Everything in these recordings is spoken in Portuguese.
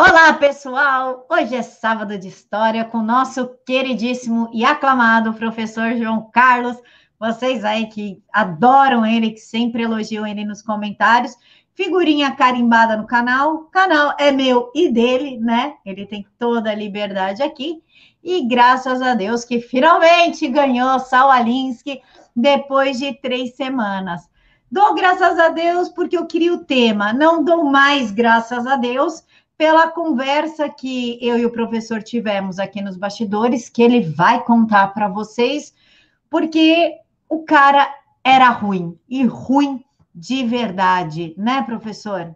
Olá, pessoal! Hoje é sábado de história com nosso queridíssimo e aclamado professor João Carlos. Vocês aí que adoram ele, que sempre elogiam ele nos comentários. Figurinha carimbada no canal. O canal é meu e dele, né? Ele tem toda a liberdade aqui. E graças a Deus que finalmente ganhou Sal Alinsky depois de três semanas. Dou graças a Deus porque eu queria o tema. Não dou mais graças a Deus pela conversa que eu e o professor tivemos aqui nos bastidores, que ele vai contar para vocês, porque o cara era ruim e ruim de verdade, né, professor?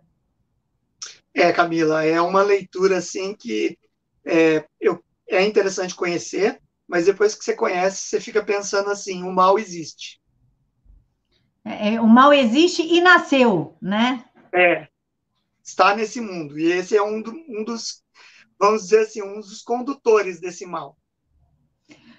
É, Camila, é uma leitura assim que é, eu, é interessante conhecer, mas depois que você conhece, você fica pensando assim: o mal existe. É, o mal existe e nasceu, né? É, está nesse mundo. E esse é um, um dos, vamos dizer assim, um dos condutores desse mal.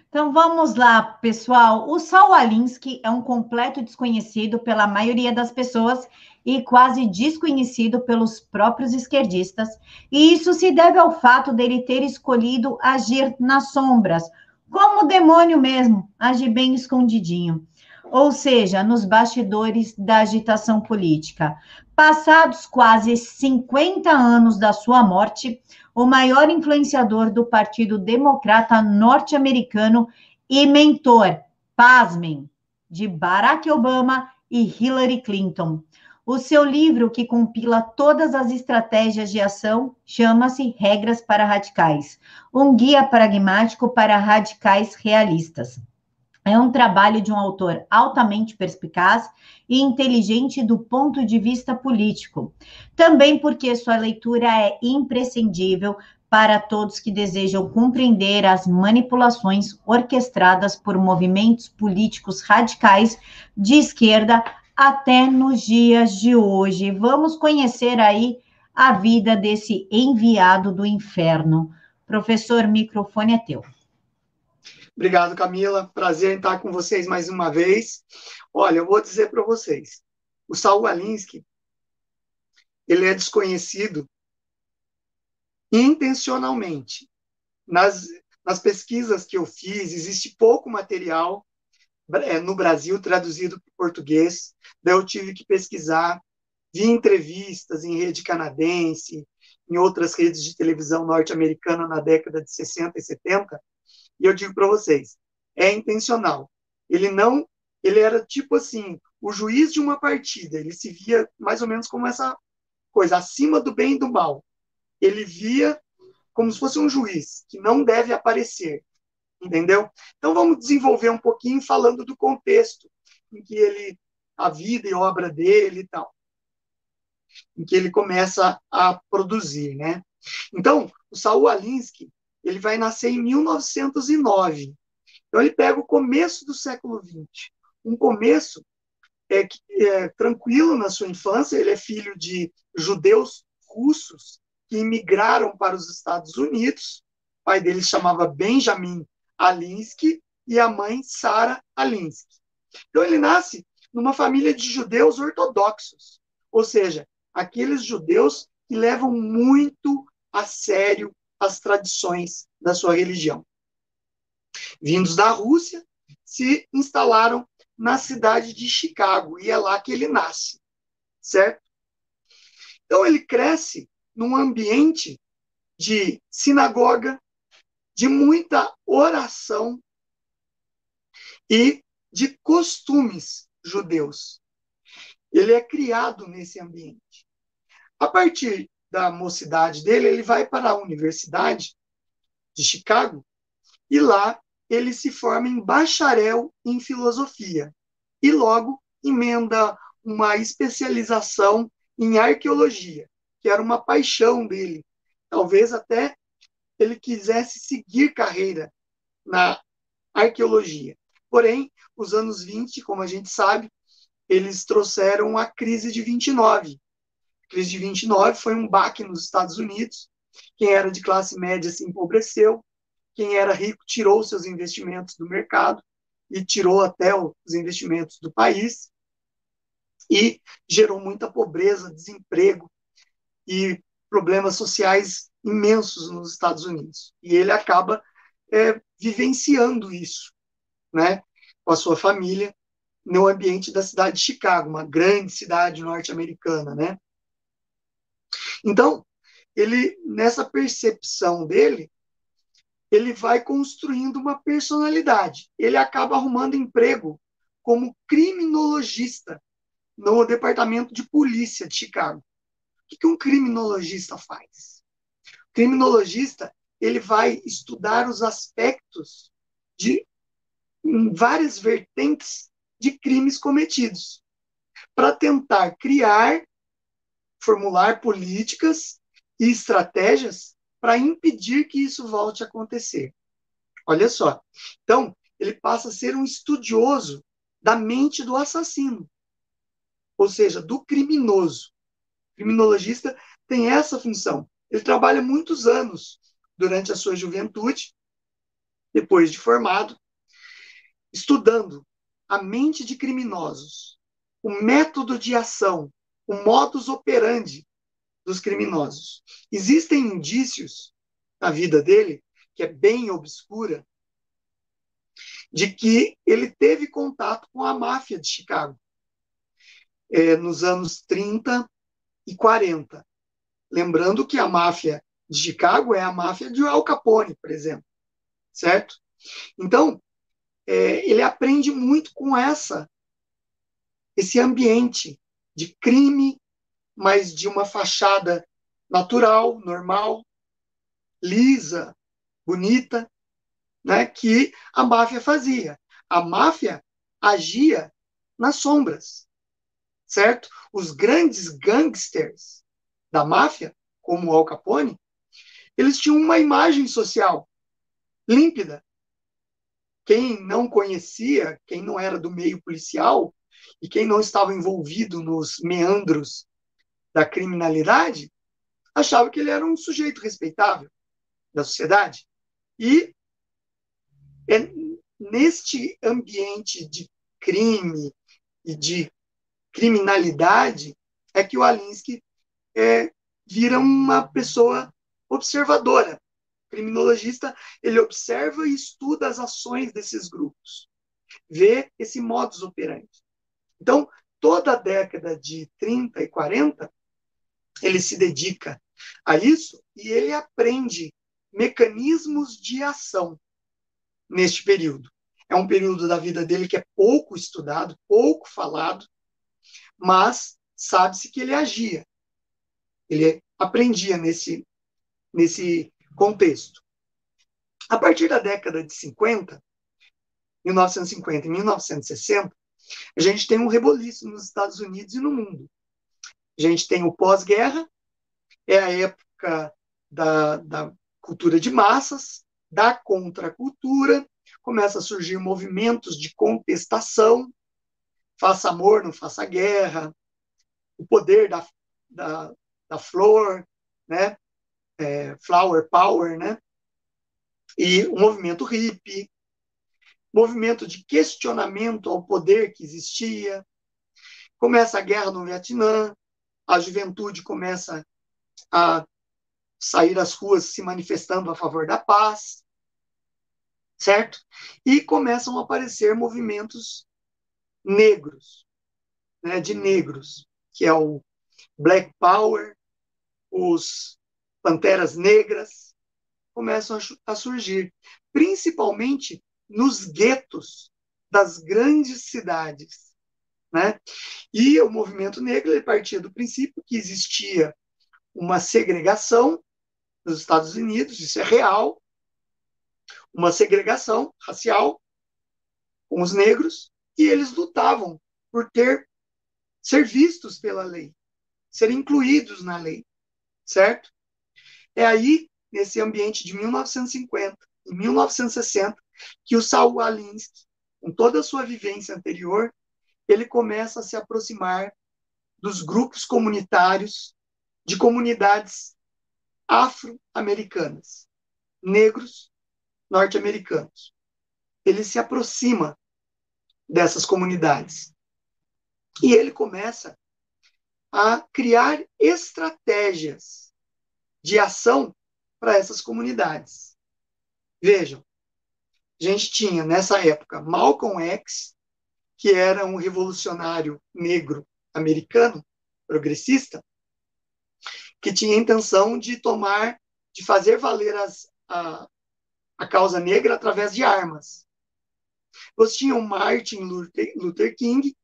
Então vamos lá, pessoal. O Saul Alinsky é um completo desconhecido pela maioria das pessoas e quase desconhecido pelos próprios esquerdistas. E isso se deve ao fato dele ter escolhido agir nas sombras, como demônio mesmo, agir bem escondidinho ou seja, nos bastidores da agitação política. Passados quase 50 anos da sua morte, o maior influenciador do Partido Democrata norte-americano e mentor, pasmem, de Barack Obama e Hillary Clinton. O seu livro, que compila todas as estratégias de ação, chama-se Regras para Radicais um guia pragmático para radicais realistas. É um trabalho de um autor altamente perspicaz e inteligente do ponto de vista político. Também porque sua leitura é imprescindível para todos que desejam compreender as manipulações orquestradas por movimentos políticos radicais de esquerda até nos dias de hoje. Vamos conhecer aí a vida desse enviado do inferno. Professor, microfone é teu. Obrigado, Camila. Prazer em estar com vocês mais uma vez. Olha, eu vou dizer para vocês, o Saul Alinsky, ele é desconhecido intencionalmente. Nas, nas pesquisas que eu fiz, existe pouco material é, no Brasil traduzido para português, daí eu tive que pesquisar, vi entrevistas em rede canadense, em outras redes de televisão norte-americana na década de 60 e 70, e eu digo para vocês, é intencional. Ele não, ele era tipo assim, o juiz de uma partida, ele se via mais ou menos como essa coisa acima do bem e do mal. Ele via como se fosse um juiz que não deve aparecer, entendeu? Então vamos desenvolver um pouquinho falando do contexto em que ele a vida e obra dele e tal, em que ele começa a produzir, né? Então, o Saul Alinsky, ele vai nascer em 1909. Então, ele pega o começo do século XX. Um começo é, é, tranquilo na sua infância. Ele é filho de judeus russos que imigraram para os Estados Unidos. O pai dele chamava Benjamin Alinsky e a mãe Sara Alinsky. Então, ele nasce numa família de judeus ortodoxos, ou seja, aqueles judeus que levam muito a sério as tradições da sua religião. Vindos da Rússia, se instalaram na cidade de Chicago, e é lá que ele nasce, certo? Então ele cresce num ambiente de sinagoga, de muita oração e de costumes judeus. Ele é criado nesse ambiente. A partir da mocidade dele, ele vai para a Universidade de Chicago e lá ele se forma em bacharel em filosofia e logo emenda uma especialização em arqueologia, que era uma paixão dele. Talvez até ele quisesse seguir carreira na arqueologia. Porém, os anos 20, como a gente sabe, eles trouxeram a crise de 29, crise de 29 foi um baque nos Estados Unidos. Quem era de classe média se empobreceu, quem era rico tirou seus investimentos do mercado e tirou até os investimentos do país e gerou muita pobreza, desemprego e problemas sociais imensos nos Estados Unidos. E ele acaba é, vivenciando isso, né, com a sua família, no ambiente da cidade de Chicago, uma grande cidade norte-americana, né? Então, ele nessa percepção dele, ele vai construindo uma personalidade. Ele acaba arrumando emprego como criminologista no departamento de polícia de Chicago. O que um criminologista faz? O criminologista ele vai estudar os aspectos de várias vertentes de crimes cometidos, para tentar criar, formular políticas e estratégias para impedir que isso volte a acontecer. Olha só. Então, ele passa a ser um estudioso da mente do assassino, ou seja, do criminoso. O criminologista tem essa função. Ele trabalha muitos anos durante a sua juventude, depois de formado, estudando a mente de criminosos, o método de ação, o modus operandi dos criminosos. Existem indícios na vida dele, que é bem obscura, de que ele teve contato com a máfia de Chicago é, nos anos 30 e 40. Lembrando que a máfia de Chicago é a máfia de Al Capone, por exemplo, certo? Então, é, ele aprende muito com essa esse ambiente de crime, mas de uma fachada natural, normal, lisa, bonita, né, que a máfia fazia. A máfia agia nas sombras, certo? Os grandes gangsters da máfia, como o Al Capone, eles tinham uma imagem social límpida, quem não conhecia, quem não era do meio policial e quem não estava envolvido nos meandros da criminalidade, achava que ele era um sujeito respeitável da sociedade. E é neste ambiente de crime e de criminalidade é que o Alinsky é, vira uma pessoa observadora, criminologista, ele observa e estuda as ações desses grupos, vê esse modus operandi. Então, toda a década de 30 e 40, ele se dedica a isso e ele aprende mecanismos de ação neste período. É um período da vida dele que é pouco estudado, pouco falado, mas sabe-se que ele agia. Ele aprendia nesse, nesse contexto. A partir da década de 50, 1950 e 1960, a gente tem um reboliço nos Estados Unidos e no mundo. A gente tem o pós-guerra, é a época da, da cultura de massas, da contracultura, começa a surgir movimentos de contestação, faça amor, não faça guerra, o poder da, da, da flor, né? é, Flower Power, né? E o movimento hippie, movimento de questionamento ao poder que existia. Começa a guerra no Vietnã, a juventude começa a sair às ruas se manifestando a favor da paz, certo? E começam a aparecer movimentos negros, né, de negros, que é o Black Power, os panteras negras começam a, surgir, principalmente nos guetos das grandes cidades. Né? E o movimento negro ele partia do princípio que existia uma segregação nos Estados Unidos, isso é real, uma segregação racial com os negros, e eles lutavam por ter ser vistos pela lei, ser incluídos na lei, certo? É aí, nesse ambiente de 1950 e 1960, que o Saul Alinsky, com toda a sua vivência anterior, ele começa a se aproximar dos grupos comunitários de comunidades afro-americanas, negros norte-americanos. Ele se aproxima dessas comunidades. E ele começa a criar estratégias de ação para essas comunidades. Vejam, a gente tinha nessa época Malcolm X, que era um revolucionário negro americano, progressista, que tinha a intenção de tomar, de fazer valer as, a, a causa negra através de armas. Você tinha o Martin Luther, Luther King,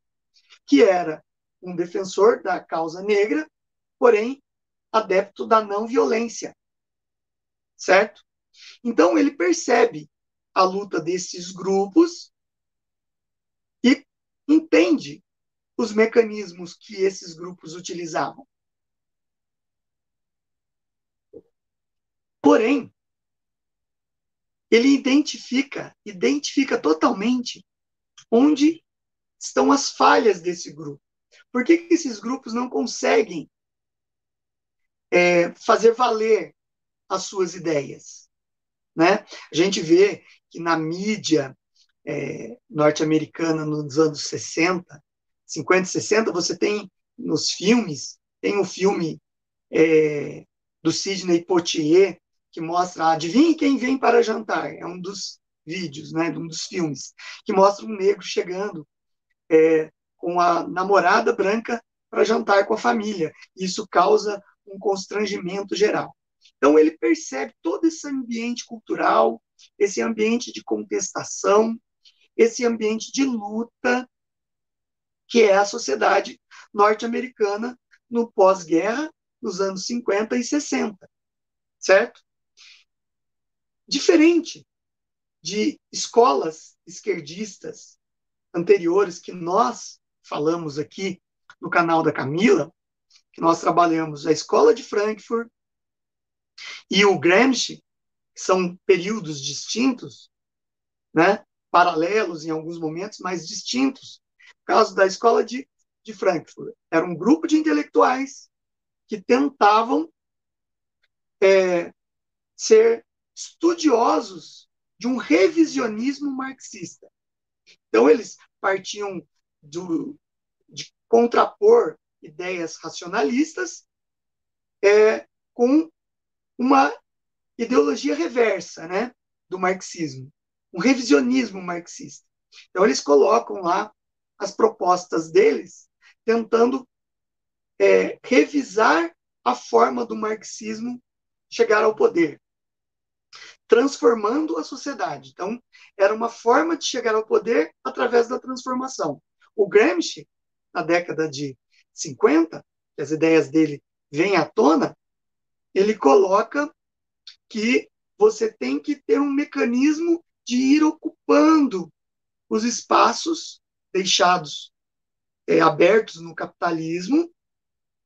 que era um defensor da causa negra, porém adepto da não violência. Certo? Então ele percebe a luta desses grupos e entende os mecanismos que esses grupos utilizavam. Porém, ele identifica, identifica totalmente onde estão as falhas desse grupo. Por que, que esses grupos não conseguem é, fazer valer as suas ideias? Né? A gente vê que na mídia é, norte-americana nos anos 60, 50 e 60, você tem nos filmes, tem o um filme é, do Sidney Poitier, que mostra, adivinhe quem vem para jantar, é um dos vídeos, né, um dos filmes, que mostra um negro chegando é, com a namorada branca para jantar com a família. Isso causa um constrangimento geral. Então ele percebe todo esse ambiente cultural, esse ambiente de contestação, esse ambiente de luta que é a sociedade norte-americana no pós-guerra, nos anos 50 e 60, certo? Diferente de escolas esquerdistas anteriores que nós falamos aqui no canal da Camila, que nós trabalhamos a escola de Frankfurt e o Gramsci, são períodos distintos, né? paralelos em alguns momentos, mas distintos. No caso da escola de, de Frankfurt, era um grupo de intelectuais que tentavam é, ser estudiosos de um revisionismo marxista. Então, eles partiam do, de contrapor ideias racionalistas é, com uma ideologia reversa né, do marxismo, um revisionismo marxista. Então, eles colocam lá as propostas deles, tentando é, revisar a forma do marxismo chegar ao poder transformando a sociedade. Então, era uma forma de chegar ao poder através da transformação. O Gramsci, na década de 50, que as ideias dele vêm à tona, ele coloca que você tem que ter um mecanismo de ir ocupando os espaços deixados é, abertos no capitalismo.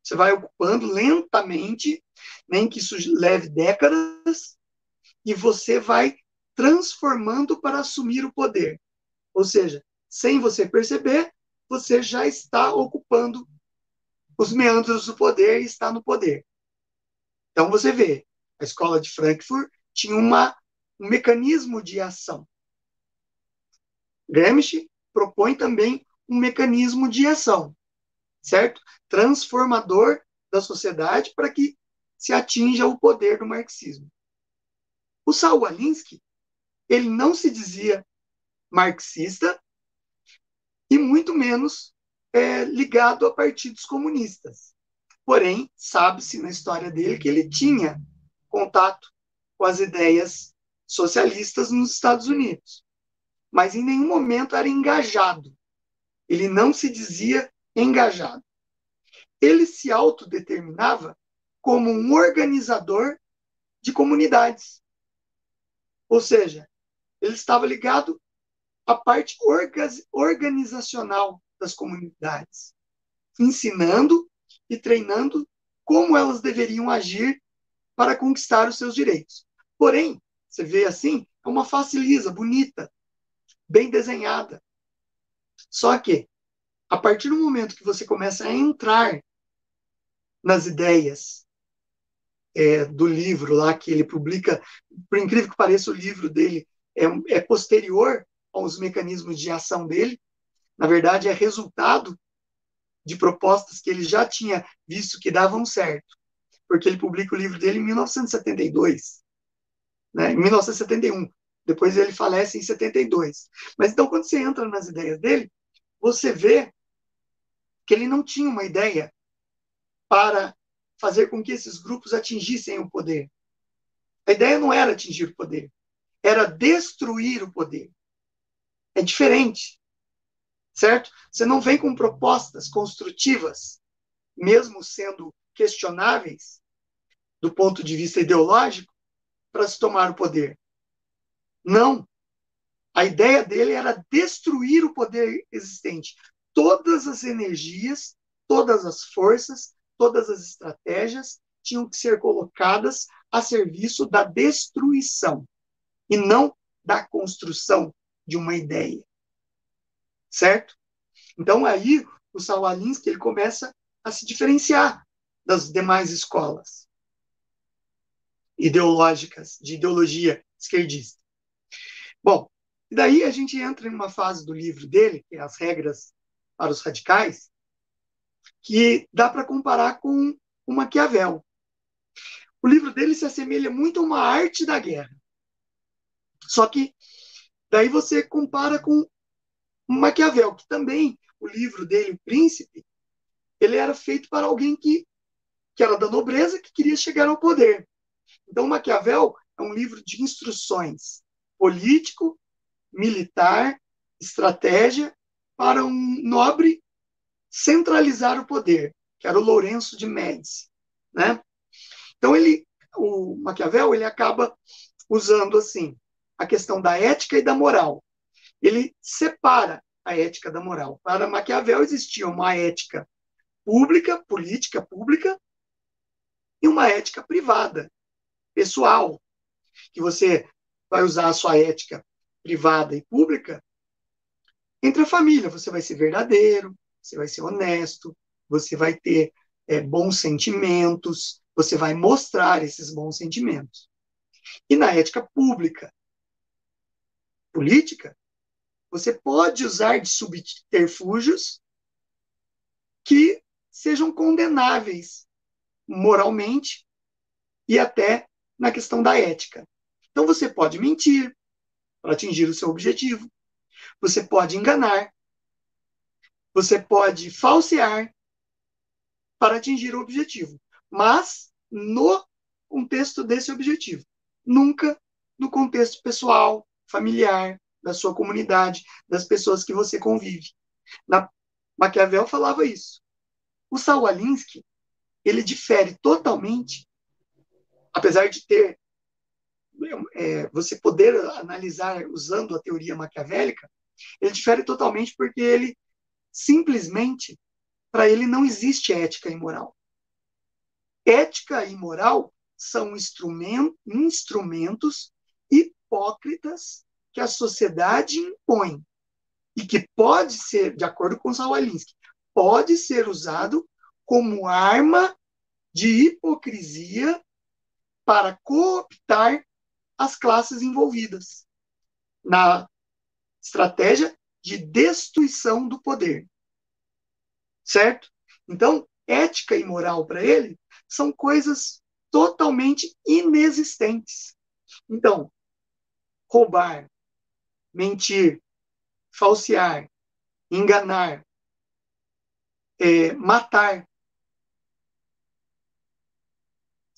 Você vai ocupando lentamente, nem que isso leve décadas, e você vai transformando para assumir o poder. Ou seja, sem você perceber, você já está ocupando os meandros do poder e está no poder. Então você vê, a escola de Frankfurt tinha uma, um mecanismo de ação. Gramsci propõe também um mecanismo de ação, certo? Transformador da sociedade para que se atinja o poder do marxismo. O Saul Alinsky, ele não se dizia marxista e muito menos é, ligado a partidos comunistas. Porém, sabe-se na história dele que ele tinha contato com as ideias socialistas nos Estados Unidos. Mas em nenhum momento era engajado. Ele não se dizia engajado. Ele se autodeterminava como um organizador de comunidades. Ou seja, ele estava ligado à parte organizacional das comunidades, ensinando e treinando como elas deveriam agir para conquistar os seus direitos. Porém, você vê assim, é uma face lisa, bonita, bem desenhada. Só que, a partir do momento que você começa a entrar nas ideias é, do livro lá que ele publica, por incrível que pareça, o livro dele é, é posterior aos mecanismos de ação dele. Na verdade, é resultado de propostas que ele já tinha visto que davam certo, porque ele publica o livro dele em 1972. né, em 1971. Depois ele falece em 72. Mas então, quando você entra nas ideias dele, você vê que ele não tinha uma ideia para fazer com que esses grupos atingissem o poder. A ideia não era atingir o poder, era destruir o poder. É diferente, certo? Você não vem com propostas construtivas, mesmo sendo questionáveis do ponto de vista ideológico, para se tomar o poder. Não. A ideia dele era destruir o poder existente. Todas as energias, todas as forças, todas as estratégias tinham que ser colocadas a serviço da destruição e não da construção de uma ideia. Certo? Então aí o Saul Alinsky ele começa a se diferenciar das demais escolas ideológicas de ideologia esquerdista. Bom, e daí a gente entra em uma fase do livro dele, que é as regras para os radicais, que dá para comparar com o Maquiavel. O livro dele se assemelha muito a uma arte da guerra. Só que daí você compara com Maquiavel, que também o livro dele, O Príncipe, ele era feito para alguém que, que era da nobreza, que queria chegar ao poder. Então, Maquiavel é um livro de instruções político, militar, estratégia para um nobre centralizar o poder, que era o Lourenço de Médici, né? Então ele, o Maquiavel, ele acaba usando assim a questão da ética e da moral. Ele separa a ética da moral. Para Maquiavel existia uma ética pública, política pública, e uma ética privada, pessoal, que você vai usar a sua ética privada e pública entre a família. Você vai ser verdadeiro, você vai ser honesto, você vai ter é, bons sentimentos, você vai mostrar esses bons sentimentos. E na ética pública, política, você pode usar de subterfúgios que sejam condenáveis moralmente e até na questão da ética. Então você pode mentir para atingir o seu objetivo. Você pode enganar. Você pode falsear para atingir o objetivo, mas no contexto desse objetivo, nunca no contexto pessoal, familiar, da sua comunidade, das pessoas que você convive. Na Maquiavel falava isso. O Saul Alinsky, ele difere totalmente, apesar de ter é, você poder analisar usando a teoria maquiavélica, ele difere totalmente porque ele simplesmente, para ele não existe ética e moral. Ética e moral são instrumentos hipócritas que a sociedade impõe e que pode ser, de acordo com Zawalinsky, pode ser usado como arma de hipocrisia para cooptar as classes envolvidas na estratégia de destruição do poder. Certo? Então, ética e moral para ele são coisas totalmente inexistentes. Então, roubar, mentir, falsear, enganar, é, matar,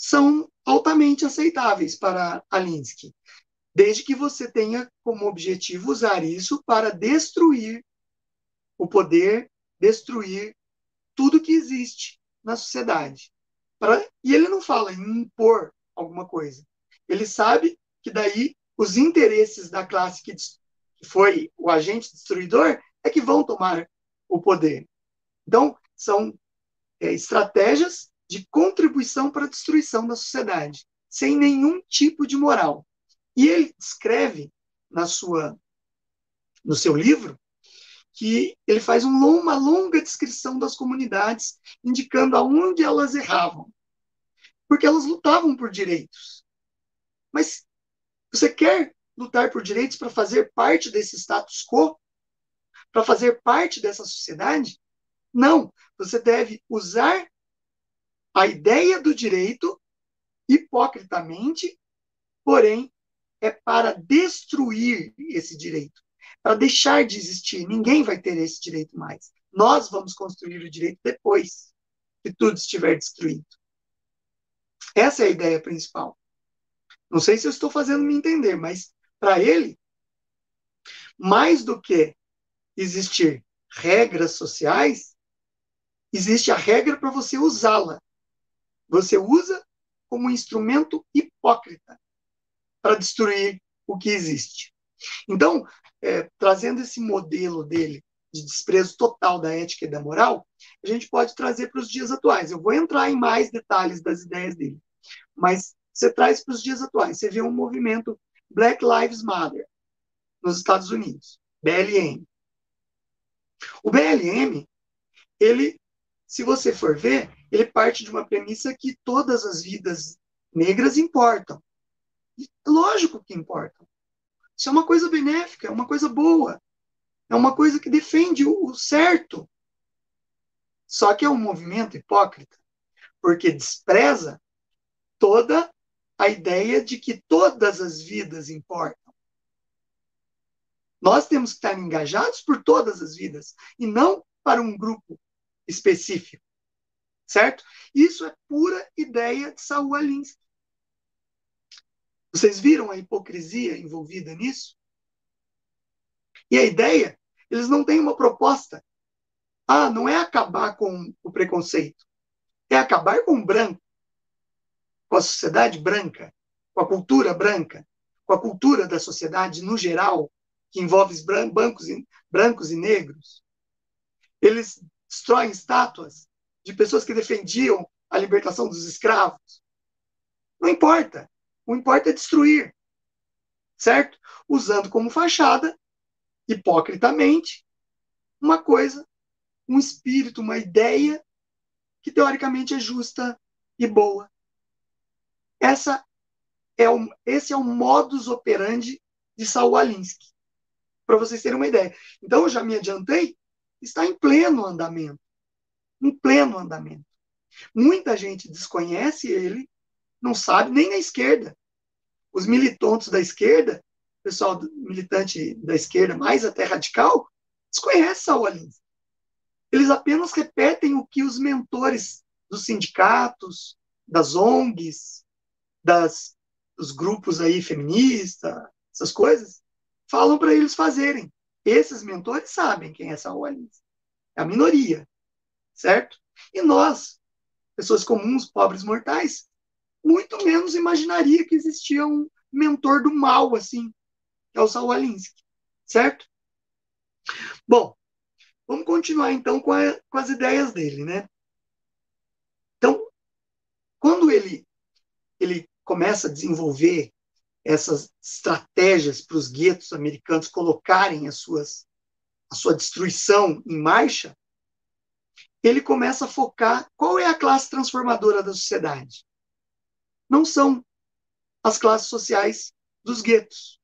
são altamente aceitáveis para Alinsky desde que você tenha como objetivo usar isso para destruir o poder, destruir tudo que existe na sociedade. E ele não fala em impor alguma coisa. Ele sabe que daí os interesses da classe que, que foi o agente destruidor é que vão tomar o poder. Então, são é, estratégias de contribuição para a destruição da sociedade, sem nenhum tipo de moral. E ele escreve na sua, no seu livro que ele faz uma longa descrição das comunidades, indicando aonde elas erravam, porque elas lutavam por direitos. Mas você quer lutar por direitos para fazer parte desse status quo? Para fazer parte dessa sociedade? Não. Você deve usar a ideia do direito hipocritamente, porém é para destruir esse direito, para deixar de existir. Ninguém vai ter esse direito mais. Nós vamos construir o direito depois que tudo estiver destruído. Essa é a ideia principal. Não sei se eu estou fazendo me entender, mas para ele, mais do que existir regras sociais, existe a regra para você usá-la. Você usa como um instrumento hipócrita para destruir o que existe. Então, é, trazendo esse modelo dele de desprezo total da ética e da moral, a gente pode trazer para os dias atuais. Eu vou entrar em mais detalhes das ideias dele, mas você traz para os dias atuais. Você vê um movimento Black Lives Matter nos Estados Unidos, BLM. O BLM, ele, se você for ver, ele parte de uma premissa que todas as vidas negras importam. E lógico que importam. Isso é uma coisa benéfica, é uma coisa boa. É uma coisa que defende o certo. Só que é um movimento hipócrita, porque despreza toda a ideia de que todas as vidas importam. Nós temos que estar engajados por todas as vidas e não para um grupo específico. Certo? Isso é pura ideia de Saul Alinsky. Vocês viram a hipocrisia envolvida nisso? E a ideia, eles não têm uma proposta. Ah, não é acabar com o preconceito. É acabar com o branco, com a sociedade branca, com a cultura branca, com a cultura da sociedade no geral, que envolve brancos e, brancos e negros. Eles destroem estátuas de pessoas que defendiam a libertação dos escravos. Não importa. O importa é destruir. Certo? Usando como fachada hipocritamente, uma coisa, um espírito, uma ideia que teoricamente é justa e boa. Essa é o, esse é o modus operandi de Saul Alinsky, para vocês terem uma ideia. Então, eu já me adiantei, está em pleno andamento. Em pleno andamento. Muita gente desconhece ele, não sabe, nem na esquerda. Os militantes da esquerda pessoal militante da esquerda, mais até radical, desconhece Saul Alinsky. Eles apenas repetem o que os mentores dos sindicatos, das ONGs, das, dos grupos aí feministas, essas coisas, falam para eles fazerem. Esses mentores sabem quem é Saul Alinsky. É a minoria, certo? E nós, pessoas comuns, pobres mortais, muito menos imaginaria que existia um mentor do mal assim é o Saul Alinsky, certo? Bom, vamos continuar então com, a, com as ideias dele, né? Então, quando ele, ele começa a desenvolver essas estratégias para os guetos americanos colocarem as suas, a sua destruição em marcha, ele começa a focar qual é a classe transformadora da sociedade. Não são as classes sociais dos guetos.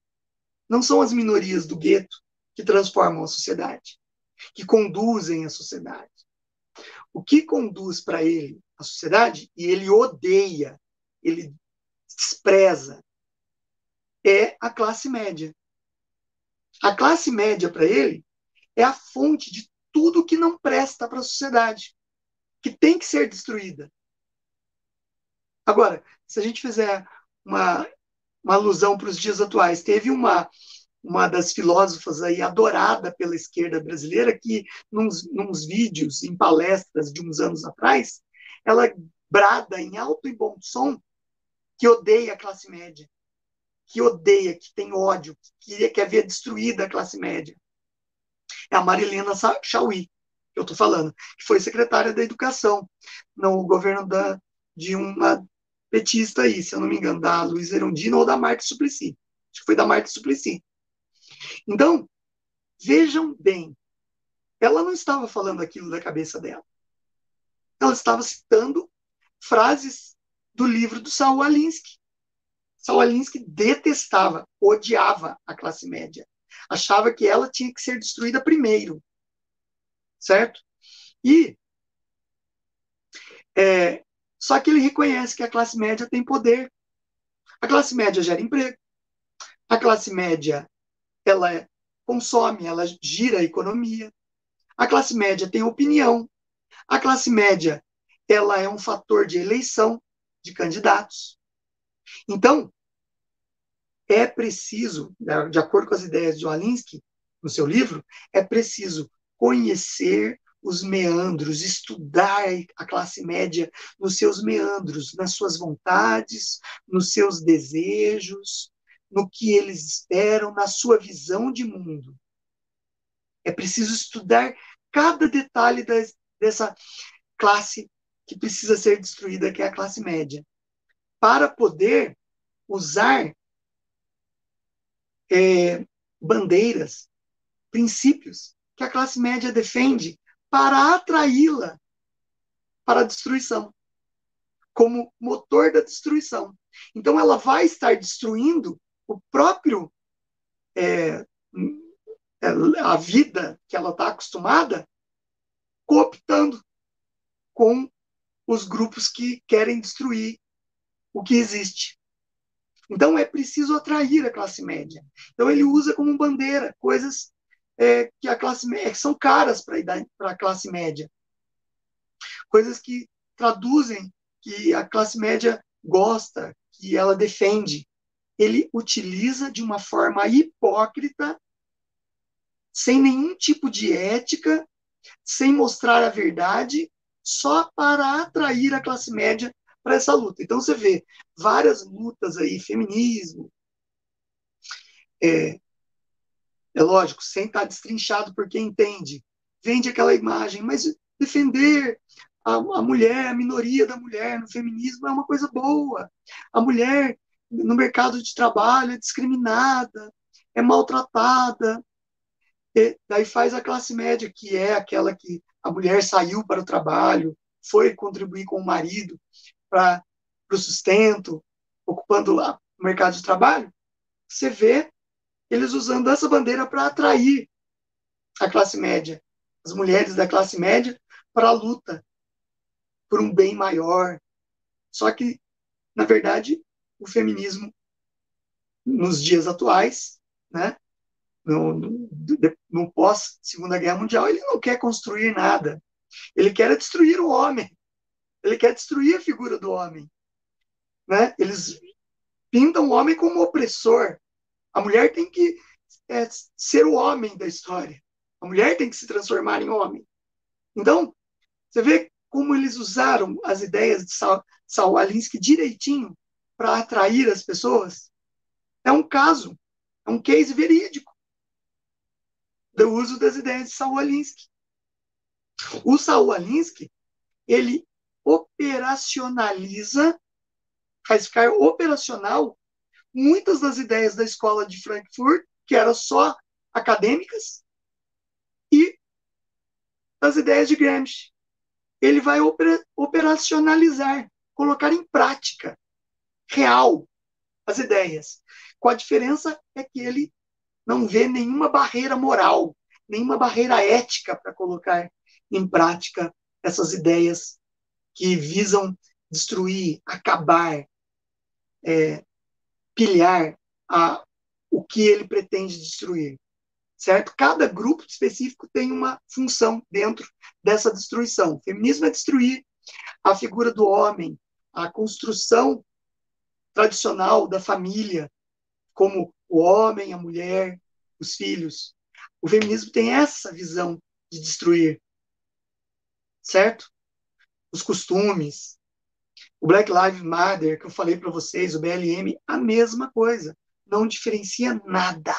Não são as minorias do gueto que transformam a sociedade, que conduzem a sociedade. O que conduz para ele a sociedade, e ele odeia, ele despreza, é a classe média. A classe média, para ele, é a fonte de tudo que não presta para a sociedade, que tem que ser destruída. Agora, se a gente fizer uma uma alusão para os dias atuais. Teve uma, uma das filósofas aí adorada pela esquerda brasileira que, nos, nos vídeos, em palestras de uns anos atrás, ela brada em alto e bom som que odeia a classe média, que odeia, que tem ódio, que quer, quer ver destruída a classe média. É a Marilena Chauí, que eu estou falando, que foi secretária da Educação no governo da, de uma petista aí, se eu não me engano, da Luiz Erundina ou da Marta Suplicy. Acho que foi da Marta Suplicy. Então, vejam bem, ela não estava falando aquilo da cabeça dela. Ela estava citando frases do livro do Saul Alinsky. Saul Alinsky detestava, odiava a classe média. Achava que ela tinha que ser destruída primeiro. Certo? E é, só que ele reconhece que a classe média tem poder. A classe média gera emprego. A classe média, ela consome, ela gira a economia. A classe média tem opinião. A classe média, ela é um fator de eleição de candidatos. Então, é preciso, de acordo com as ideias de Alinsky, no seu livro, é preciso conhecer os meandros, estudar a classe média nos seus meandros, nas suas vontades, nos seus desejos, no que eles esperam, na sua visão de mundo. É preciso estudar cada detalhe das, dessa classe que precisa ser destruída, que é a classe média, para poder usar é, bandeiras, princípios que a classe média defende para atraí-la para a destruição, como motor da destruição. Então, ela vai estar destruindo o próprio é, a vida que ela está acostumada, cooptando com os grupos que querem destruir o que existe. Então é preciso atrair a classe média. Então ele usa como bandeira coisas é, que a classe média, que são caras para a classe média, coisas que traduzem que a classe média gosta, que ela defende. Ele utiliza de uma forma hipócrita, sem nenhum tipo de ética, sem mostrar a verdade, só para atrair a classe média para essa luta. Então você vê várias lutas aí, feminismo, é, é lógico, sem estar destrinchado por quem entende, vende aquela imagem, mas defender a, a mulher, a minoria da mulher no feminismo é uma coisa boa. A mulher no mercado de trabalho é discriminada, é maltratada. E daí faz a classe média, que é aquela que a mulher saiu para o trabalho, foi contribuir com o marido para o sustento, ocupando lá o mercado de trabalho. Você vê eles usando essa bandeira para atrair a classe média, as mulheres da classe média, para a luta por um bem maior. Só que, na verdade, o feminismo, nos dias atuais, né, no, no, no pós-Segunda Guerra Mundial, ele não quer construir nada. Ele quer destruir o homem. Ele quer destruir a figura do homem. Né? Eles pintam o homem como opressor. A mulher tem que é, ser o homem da história. A mulher tem que se transformar em homem. Então, você vê como eles usaram as ideias de Saul Alinsky direitinho para atrair as pessoas. É um caso, é um case verídico do uso das ideias de Saul Alinsky. O Saul Alinsky, ele operacionaliza, ficar operacional muitas das ideias da escola de Frankfurt, que eram só acadêmicas, e das ideias de Gramsci. Ele vai operacionalizar, colocar em prática, real, as ideias. Com a diferença é que ele não vê nenhuma barreira moral, nenhuma barreira ética para colocar em prática essas ideias que visam destruir, acabar, é, pilhar a, o que ele pretende destruir. Certo? Cada grupo específico tem uma função dentro dessa destruição. O feminismo é destruir a figura do homem, a construção tradicional da família, como o homem, a mulher, os filhos. O feminismo tem essa visão de destruir. Certo? Os costumes, o Black Lives Matter, que eu falei para vocês, o BLM, a mesma coisa. Não diferencia nada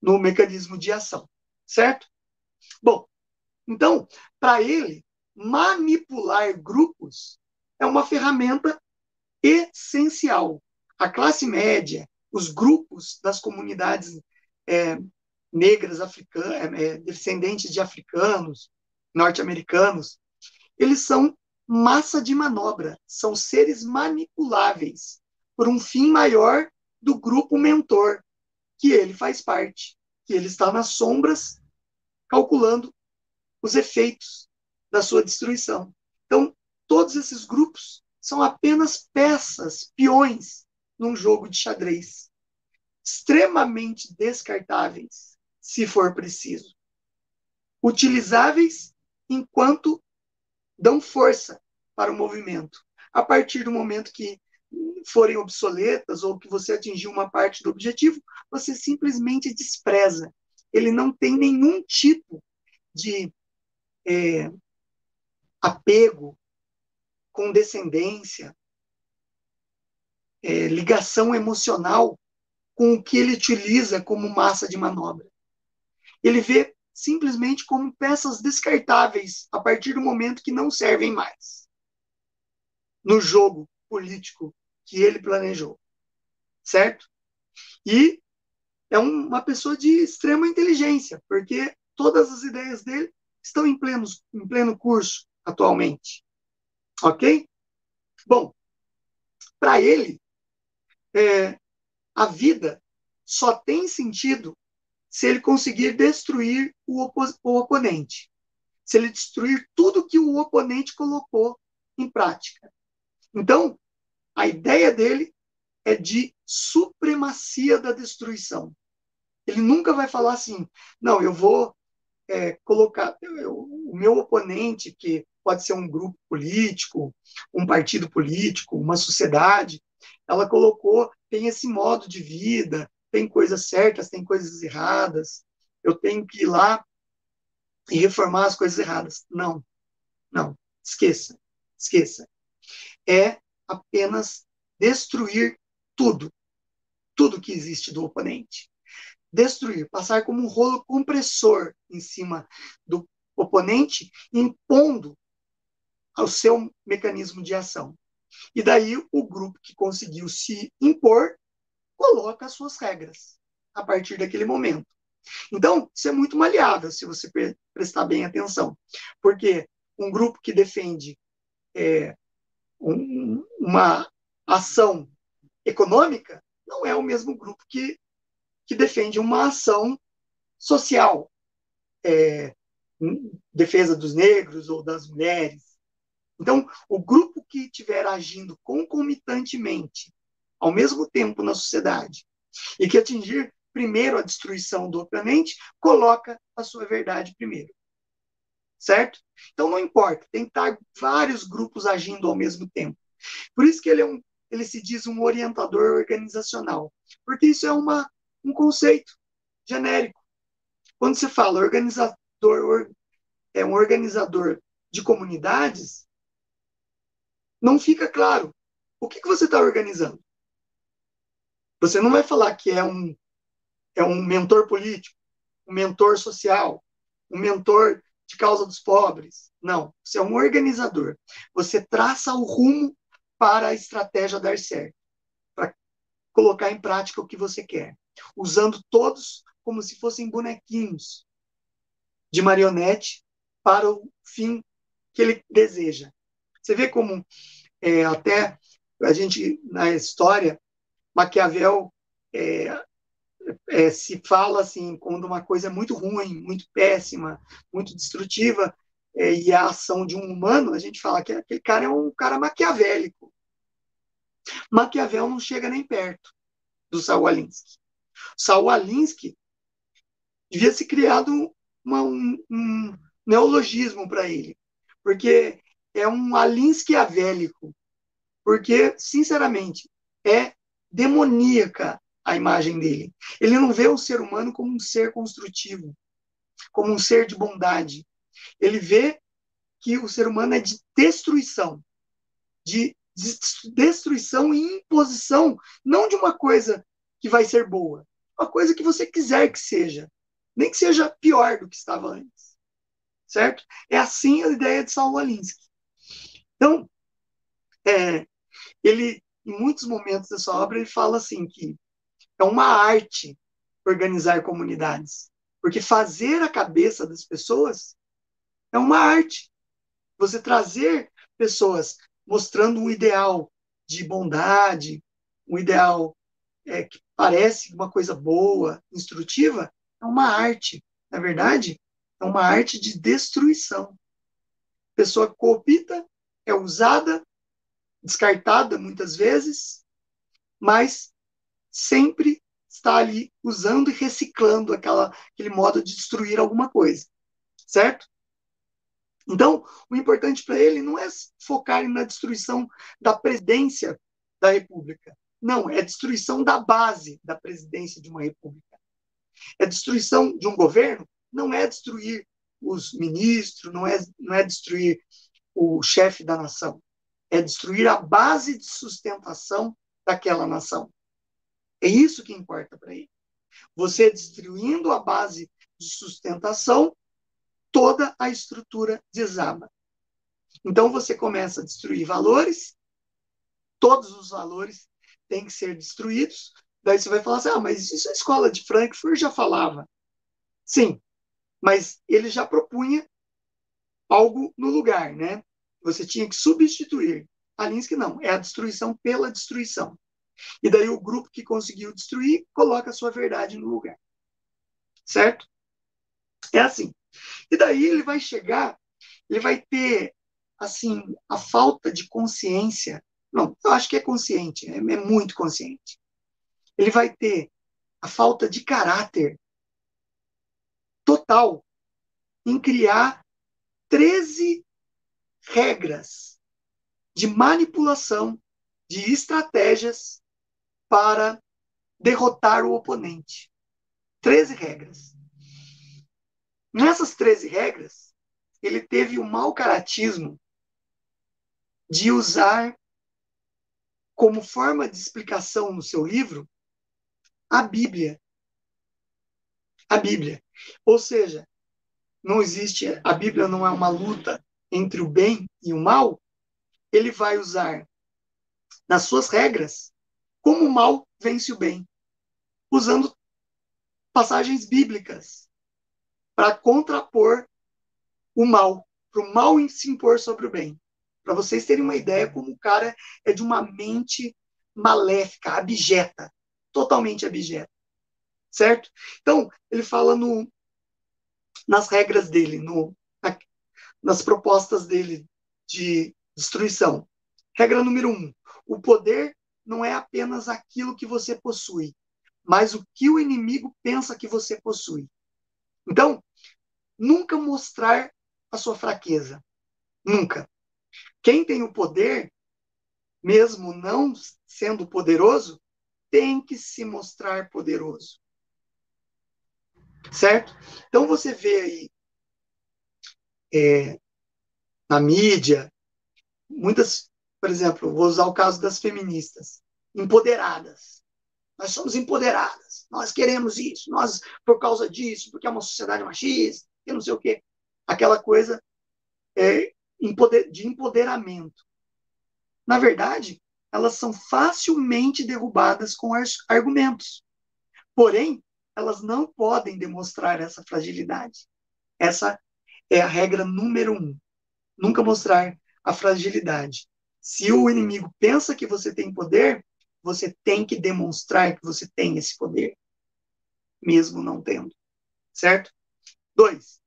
no mecanismo de ação, certo? Bom, então, para ele, manipular grupos é uma ferramenta essencial. A classe média, os grupos das comunidades é, negras africanas, é, descendentes de africanos, norte-americanos, eles são massa de manobra, são seres manipuláveis por um fim maior do grupo mentor, que ele faz parte, que ele está nas sombras calculando os efeitos da sua destruição. Então, todos esses grupos são apenas peças, peões num jogo de xadrez. extremamente descartáveis, se for preciso. Utilizáveis enquanto dão força para o movimento. A partir do momento que forem obsoletas ou que você atingiu uma parte do objetivo, você simplesmente despreza. Ele não tem nenhum tipo de é, apego, condescendência, é, ligação emocional com o que ele utiliza como massa de manobra. Ele vê simplesmente como peças descartáveis a partir do momento que não servem mais no jogo político que ele planejou. Certo? E é uma pessoa de extrema inteligência, porque todas as ideias dele estão em pleno, em pleno curso atualmente. Ok? Bom, para ele, é, a vida só tem sentido se ele conseguir destruir o, o oponente. Se ele destruir tudo que o oponente colocou em prática. Então, a ideia dele é de supremacia da destruição. Ele nunca vai falar assim, não, eu vou é, colocar eu, o meu oponente, que pode ser um grupo político, um partido político, uma sociedade, ela colocou, tem esse modo de vida, tem coisas certas, tem coisas erradas, eu tenho que ir lá e reformar as coisas erradas. Não, não, esqueça, esqueça. É apenas destruir tudo, tudo que existe do oponente destruir, passar como um rolo compressor em cima do oponente, impondo ao seu mecanismo de ação. E daí o grupo que conseguiu se impor coloca as suas regras a partir daquele momento. Então, isso é muito maleável, se você prestar bem atenção. Porque um grupo que defende é, um, uma ação econômica não é o mesmo grupo que que defende uma ação social, é, defesa dos negros ou das mulheres. Então, o grupo que estiver agindo concomitantemente, ao mesmo tempo na sociedade, e que atingir primeiro a destruição do oponente, coloca a sua verdade primeiro. Certo? Então, não importa, tem que estar vários grupos agindo ao mesmo tempo. Por isso que ele, é um, ele se diz um orientador organizacional, porque isso é uma um conceito genérico. Quando você fala organizador, é um organizador de comunidades, não fica claro o que, que você está organizando. Você não vai falar que é um, é um mentor político, um mentor social, um mentor de causa dos pobres. Não, você é um organizador. Você traça o rumo para a estratégia dar certo, para colocar em prática o que você quer usando todos como se fossem bonequinhos de marionete para o fim que ele deseja. Você vê como é, até a gente na história Maquiavel é, é, se fala assim quando uma coisa é muito ruim, muito péssima, muito destrutiva é, e a ação de um humano, a gente fala que aquele cara é um cara maquiavélico. Maquiavel não chega nem perto do Saul Alinsky. Saul Alinsky devia ser criado uma, um, um neologismo para ele, porque é um Alinsky avélico, porque, sinceramente, é demoníaca a imagem dele. Ele não vê o ser humano como um ser construtivo, como um ser de bondade. Ele vê que o ser humano é de destruição, de destruição e imposição, não de uma coisa que vai ser boa, uma coisa que você quiser que seja, nem que seja pior do que estava antes. Certo? É assim a ideia de Saul Alinsky. Então, é, ele, em muitos momentos da sua obra, ele fala assim que é uma arte organizar comunidades, porque fazer a cabeça das pessoas é uma arte. Você trazer pessoas mostrando um ideal de bondade, um ideal é, que parece uma coisa boa, instrutiva, é uma arte. Na verdade, é uma arte de destruição. A pessoa coopta, é usada, descartada muitas vezes, mas sempre está ali usando e reciclando aquela, aquele modo de destruir alguma coisa, certo? Então, o importante para ele não é focar na destruição da presidência da República. Não, é destruição da base da presidência de uma República. É destruição de um governo, não é destruir os ministros, não é, não é destruir o chefe da nação. É destruir a base de sustentação daquela nação. É isso que importa para ele. Você destruindo a base de sustentação, toda a estrutura desaba. Então você começa a destruir valores, todos os valores têm que ser destruídos. Daí você vai falar assim: ah, mas isso a escola de Frankfurt já falava. Sim, mas ele já propunha algo no lugar, né? Você tinha que substituir. Alinsky não, é a destruição pela destruição. E daí o grupo que conseguiu destruir coloca a sua verdade no lugar. Certo? É assim. E daí ele vai chegar, ele vai ter, assim, a falta de consciência. Não, eu acho que é consciente, é, é muito consciente. Ele vai ter a falta de caráter total em criar 13 regras de manipulação, de estratégias para derrotar o oponente. 13 regras. Nessas 13 regras, ele teve o mau caratismo de usar como forma de explicação no seu livro a Bíblia. A Bíblia. Ou seja, não existe, a Bíblia não é uma luta entre o bem e o mal. Ele vai usar nas suas regras como o mal vence o bem, usando passagens bíblicas para contrapor o mal, para o mal se impor sobre o bem. Para vocês terem uma ideia como o cara é de uma mente maléfica, abjeta, totalmente abjeta. Certo? Então, ele fala no, nas regras dele, no, nas propostas dele de destruição. Regra número um: o poder não é apenas aquilo que você possui, mas o que o inimigo pensa que você possui. Então, nunca mostrar a sua fraqueza. Nunca. Quem tem o poder, mesmo não sendo poderoso, tem que se mostrar poderoso. Certo? Então você vê aí é, na mídia, muitas, por exemplo, vou usar o caso das feministas, empoderadas. Nós somos empoderadas, nós queremos isso, nós, por causa disso, porque é uma sociedade machista, e não sei o quê. Aquela coisa é, de empoderamento. Na verdade, elas são facilmente derrubadas com argumentos. Porém, elas não podem demonstrar essa fragilidade. Essa é a regra número um. Nunca mostrar a fragilidade. Se o inimigo pensa que você tem poder, você tem que demonstrar que você tem esse poder, mesmo não tendo. Certo? Dois,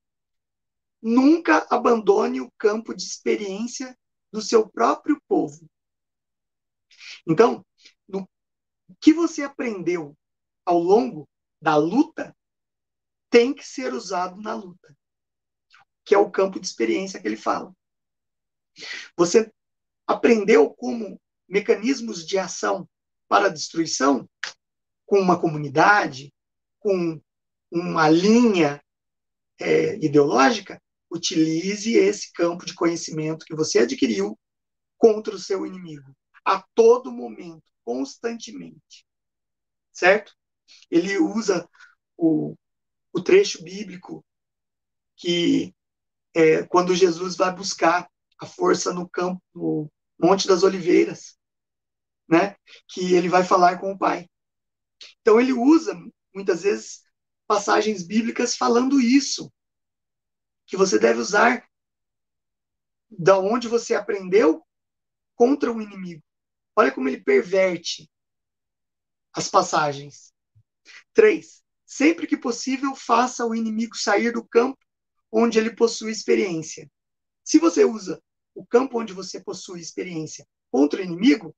nunca abandone o campo de experiência do seu próprio povo. Então, no que você aprendeu ao longo da luta tem que ser usado na luta que é o campo de experiência que ele fala. Você aprendeu como mecanismos de ação para a destruição com uma comunidade, com uma linha é, ideológica, utilize esse campo de conhecimento que você adquiriu contra o seu inimigo, a todo momento, constantemente. Certo? Ele usa o, o trecho bíblico que é, quando Jesus vai buscar a força no campo, no Monte das Oliveiras, né? Que ele vai falar com o Pai. Então ele usa muitas vezes passagens bíblicas falando isso, que você deve usar da onde você aprendeu contra o inimigo. Olha como ele perverte as passagens. Três. Sempre que possível, faça o inimigo sair do campo onde ele possui experiência. Se você usa o campo onde você possui experiência contra o inimigo,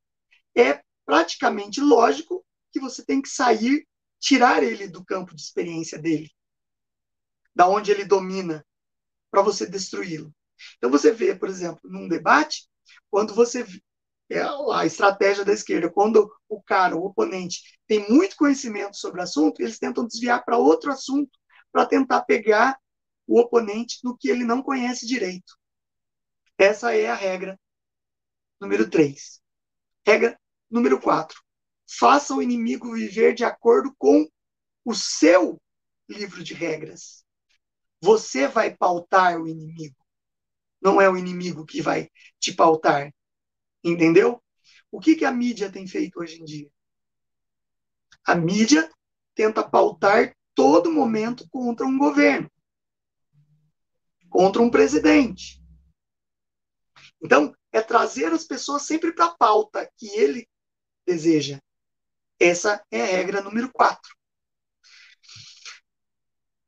é praticamente lógico que você tem que sair tirar ele do campo de experiência dele, da onde ele domina, para você destruí-lo. Então você vê, por exemplo, num debate, quando você é a estratégia da esquerda, quando o cara, o oponente, tem muito conhecimento sobre o assunto, eles tentam desviar para outro assunto para tentar pegar o oponente no que ele não conhece direito. Essa é a regra número 3. Regra número 4. Faça o inimigo viver de acordo com o seu livro de regras. Você vai pautar o inimigo. Não é o inimigo que vai te pautar. Entendeu? O que, que a mídia tem feito hoje em dia? A mídia tenta pautar todo momento contra um governo, contra um presidente. Então, é trazer as pessoas sempre para a pauta que ele deseja. Essa é a regra número 4.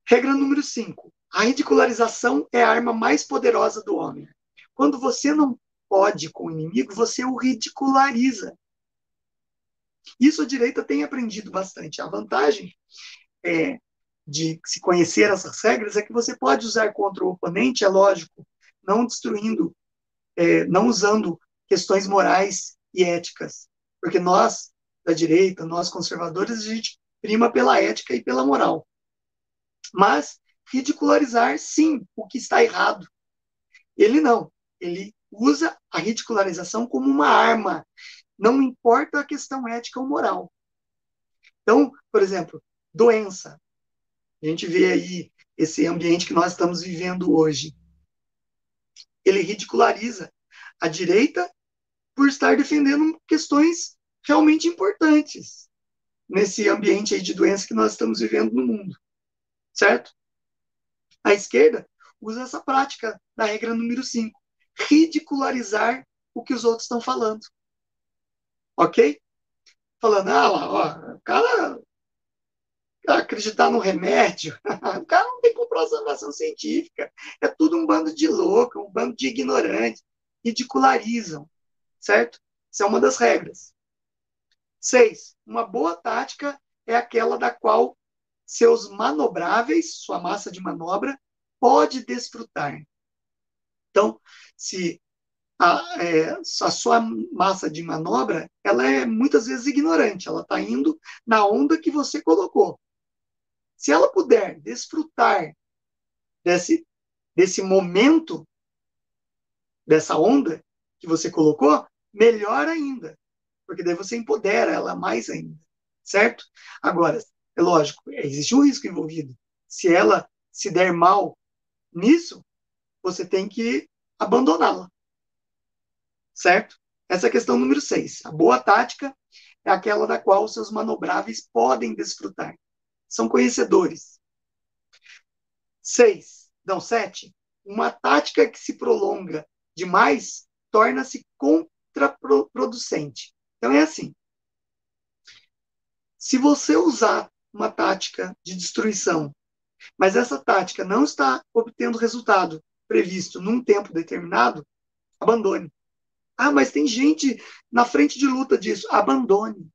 Regra número 5. A ridicularização é a arma mais poderosa do homem. Quando você não pode com o inimigo, você o ridiculariza. Isso a direita tem aprendido bastante. A vantagem é, de se conhecer essas regras é que você pode usar contra o oponente, é lógico, não destruindo, é, não usando questões morais e éticas. Porque nós, da direita, nós conservadores, a gente prima pela ética e pela moral. Mas ridicularizar, sim, o que está errado. Ele não. Ele usa a ridicularização como uma arma. Não importa a questão ética ou moral. Então, por exemplo, doença. A gente vê aí esse ambiente que nós estamos vivendo hoje. Ele ridiculariza a direita por estar defendendo questões realmente importantes nesse ambiente aí de doença que nós estamos vivendo no mundo. Certo? A esquerda usa essa prática da regra número 5, ridicularizar o que os outros estão falando. Ok? Falando, ah, ó, o cara acreditar no remédio, o cara não tem comprovação científica, é tudo um bando de louco, um bando de ignorantes, ridicularizam, certo? Isso é uma das regras. Seis, uma boa tática é aquela da qual seus manobráveis, sua massa de manobra, pode desfrutar. Então, se a, é, a, sua massa de manobra, ela é muitas vezes ignorante, ela está indo na onda que você colocou. Se ela puder desfrutar desse, desse momento, dessa onda que você colocou, melhor ainda, porque daí você empodera ela mais ainda, certo? Agora, é lógico, existe um risco envolvido. Se ela se der mal nisso, você tem que abandoná-la. Certo? Essa é a questão número 6. A boa tática é aquela da qual seus manobráveis podem desfrutar. São conhecedores. 6. Não, 7. Uma tática que se prolonga demais torna-se contraproducente. Então é assim. Se você usar uma tática de destruição, mas essa tática não está obtendo resultado previsto num tempo determinado, abandone. Ah, mas tem gente na frente de luta disso. Abandone.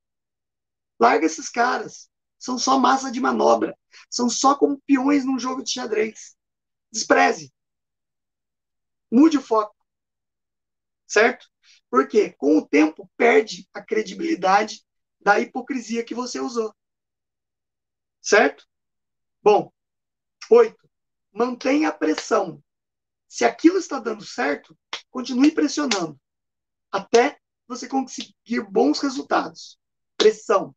Larga esses caras. São só massa de manobra. São só como peões num jogo de xadrez. Despreze. Mude o foco. Certo? Porque com o tempo perde a credibilidade da hipocrisia que você usou. Certo? Bom, oito, mantenha a pressão. Se aquilo está dando certo, continue pressionando até você conseguir bons resultados. Pressão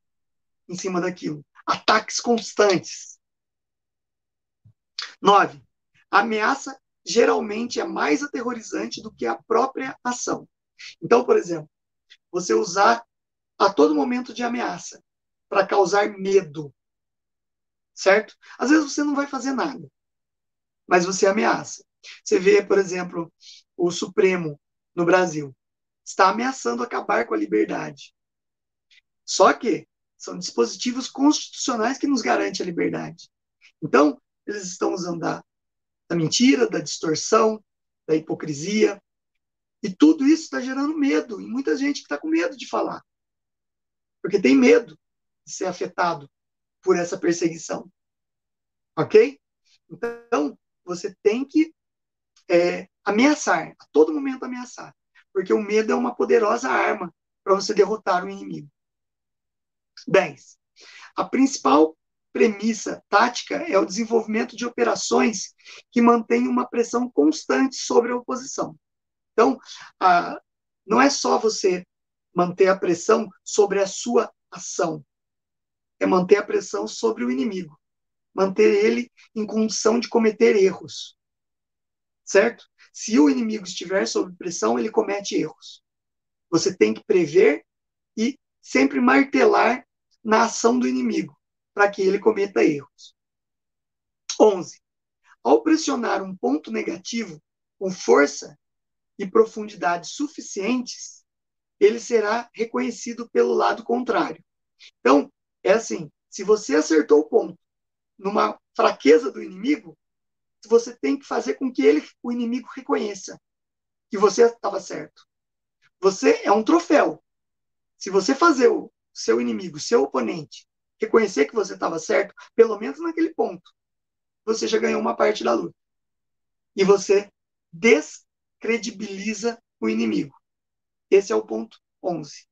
em cima daquilo. Ataques constantes. Nove, a ameaça geralmente é mais aterrorizante do que a própria ação. Então, por exemplo, você usar a todo momento de ameaça para causar medo certo? Às vezes você não vai fazer nada, mas você ameaça. Você vê, por exemplo, o Supremo no Brasil está ameaçando acabar com a liberdade. Só que são dispositivos constitucionais que nos garantem a liberdade. Então, eles estão usando da, mentira, da distorção, da hipocrisia, e tudo isso está gerando medo, e muita gente que está com medo de falar, porque tem medo de ser afetado por essa perseguição. Ok? Então, você tem que é, ameaçar, a todo momento ameaçar. Porque o medo é uma poderosa arma para você derrotar o inimigo. 10. A principal premissa tática é o desenvolvimento de operações que mantenham uma pressão constante sobre a oposição. Então, a, não é só você manter a pressão sobre a sua ação, é manter a pressão sobre o inimigo, manter ele em condição de cometer erros. Certo? Se o inimigo estiver sob pressão, ele comete erros. Você tem que prever e sempre martelar na ação do inimigo, para que ele cometa erros. 11. Ao pressionar um ponto negativo com força e profundidade suficientes, ele será reconhecido pelo lado contrário. Então, é assim: se você acertou o ponto numa fraqueza do inimigo, você tem que fazer com que ele, o inimigo reconheça que você estava certo. Você é um troféu. Se você fazer o seu inimigo, seu oponente, reconhecer que você estava certo, pelo menos naquele ponto, você já ganhou uma parte da luta. E você descredibiliza o inimigo. Esse é o ponto 11.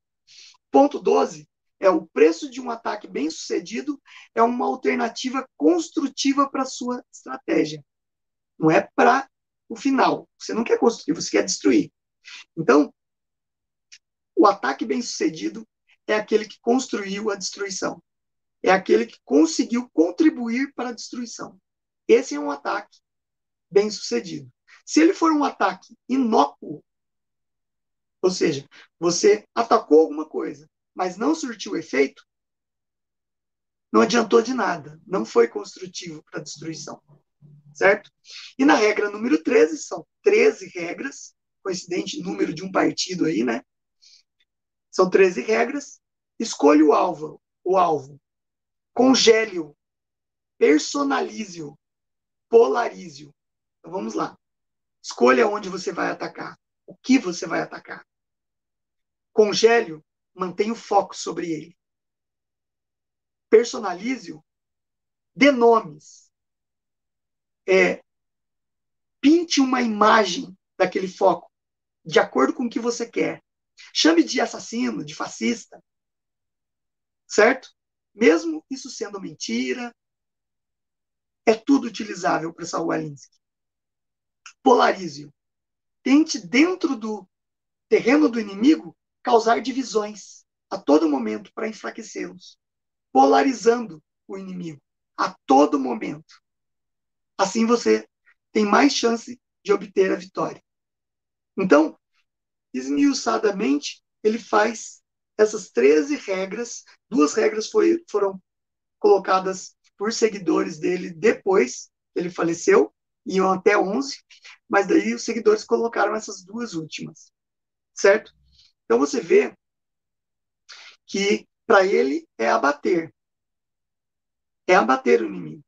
Ponto 12 é o preço de um ataque bem sucedido é uma alternativa construtiva para sua estratégia. Não é para o final. Você não quer construir, você quer destruir. Então, o ataque bem sucedido é aquele que construiu a destruição. É aquele que conseguiu contribuir para a destruição. Esse é um ataque bem sucedido. Se ele for um ataque inócuo, ou seja, você atacou alguma coisa, mas não surtiu efeito, não adiantou de nada, não foi construtivo para a destruição. Certo? E na regra número 13, são 13 regras, coincidente número de um partido aí, né? São 13 regras. Escolha o alvo, o alvo. Congele-o. Personalize-o. Polarize-o. Então vamos lá. Escolha onde você vai atacar. O que você vai atacar. Congele-o. Mantenha o foco sobre ele. Personalize-o. Dê nomes. É, pinte uma imagem daquele foco de acordo com o que você quer. Chame de assassino, de fascista. Certo? Mesmo isso sendo mentira, é tudo utilizável para Saul Alinsky. Polarize-o. Tente, dentro do terreno do inimigo, causar divisões a todo momento para enfraquecê-los, polarizando o inimigo a todo momento. Assim você tem mais chance de obter a vitória. Então, esmiuçadamente, ele faz essas 13 regras, duas regras foi, foram colocadas por seguidores dele depois que ele faleceu, iam até 11, mas daí os seguidores colocaram essas duas últimas, certo? Então você vê que para ele é abater, é abater o inimigo.